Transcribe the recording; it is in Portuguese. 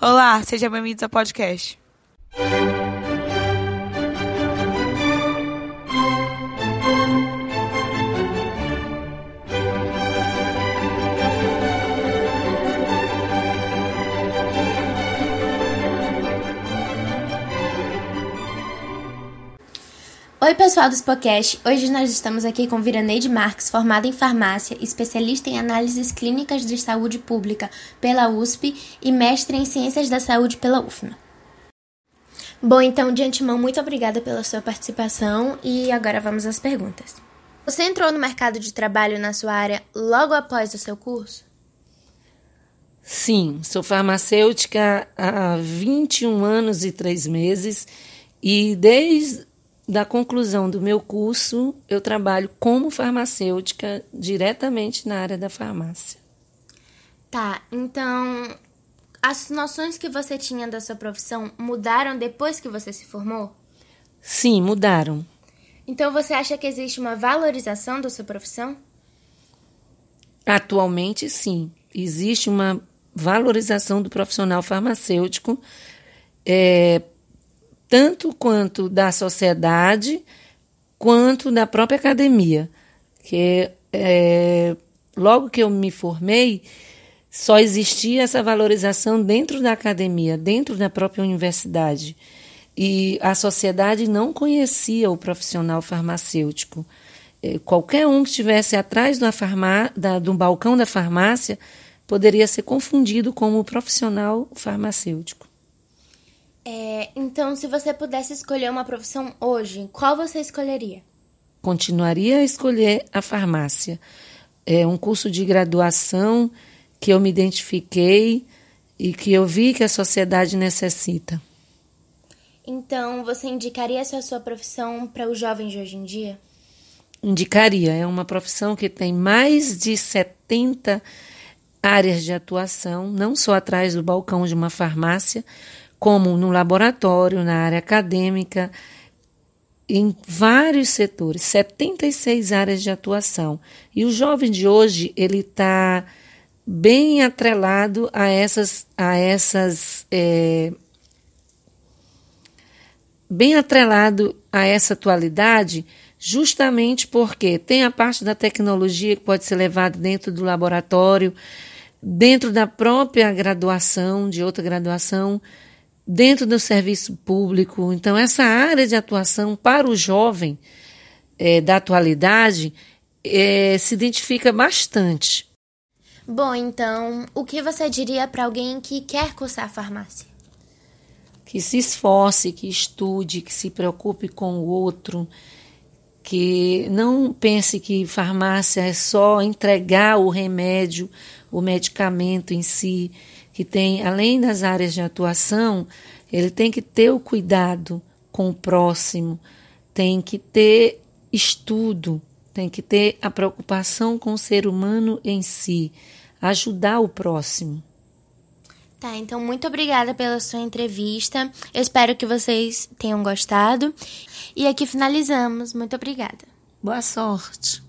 Olá, sejam bem-vindos ao podcast. Oi, pessoal do Spocast. Hoje nós estamos aqui com Viraneide Marques, formada em farmácia, especialista em análises clínicas de saúde pública pela USP e mestre em ciências da saúde pela UFMA. Bom, então, de antemão, muito obrigada pela sua participação e agora vamos às perguntas. Você entrou no mercado de trabalho na sua área logo após o seu curso? Sim, sou farmacêutica há 21 anos e 3 meses e desde da conclusão do meu curso, eu trabalho como farmacêutica diretamente na área da farmácia. Tá, então as noções que você tinha da sua profissão mudaram depois que você se formou? Sim, mudaram. Então você acha que existe uma valorização da sua profissão? Atualmente, sim. Existe uma valorização do profissional farmacêutico. É, tanto quanto da sociedade, quanto da própria academia. Que é, logo que eu me formei, só existia essa valorização dentro da academia, dentro da própria universidade. E a sociedade não conhecia o profissional farmacêutico. É, qualquer um que estivesse atrás da farmá, da, do balcão da farmácia poderia ser confundido como profissional farmacêutico. É, então, se você pudesse escolher uma profissão hoje, qual você escolheria? Continuaria a escolher a farmácia. É um curso de graduação que eu me identifiquei e que eu vi que a sociedade necessita. Então, você indicaria essa sua profissão para os jovens de hoje em dia? Indicaria. É uma profissão que tem mais de 70 áreas de atuação, não só atrás do balcão de uma farmácia, como no laboratório, na área acadêmica, em vários setores, 76 áreas de atuação. E o jovem de hoje, ele está bem atrelado a essas, a essas é, bem atrelado a essa atualidade, justamente porque tem a parte da tecnologia que pode ser levada dentro do laboratório, dentro da própria graduação, de outra graduação, dentro do serviço público. Então, essa área de atuação para o jovem é, da atualidade é, se identifica bastante. Bom, então, o que você diria para alguém que quer cursar farmácia? Que se esforce, que estude, que se preocupe com o outro, que não pense que farmácia é só entregar o remédio, o medicamento em si, que tem, além das áreas de atuação, ele tem que ter o cuidado com o próximo, tem que ter estudo, tem que ter a preocupação com o ser humano em si, ajudar o próximo. Tá, então muito obrigada pela sua entrevista. Eu espero que vocês tenham gostado. E aqui finalizamos. Muito obrigada. Boa sorte.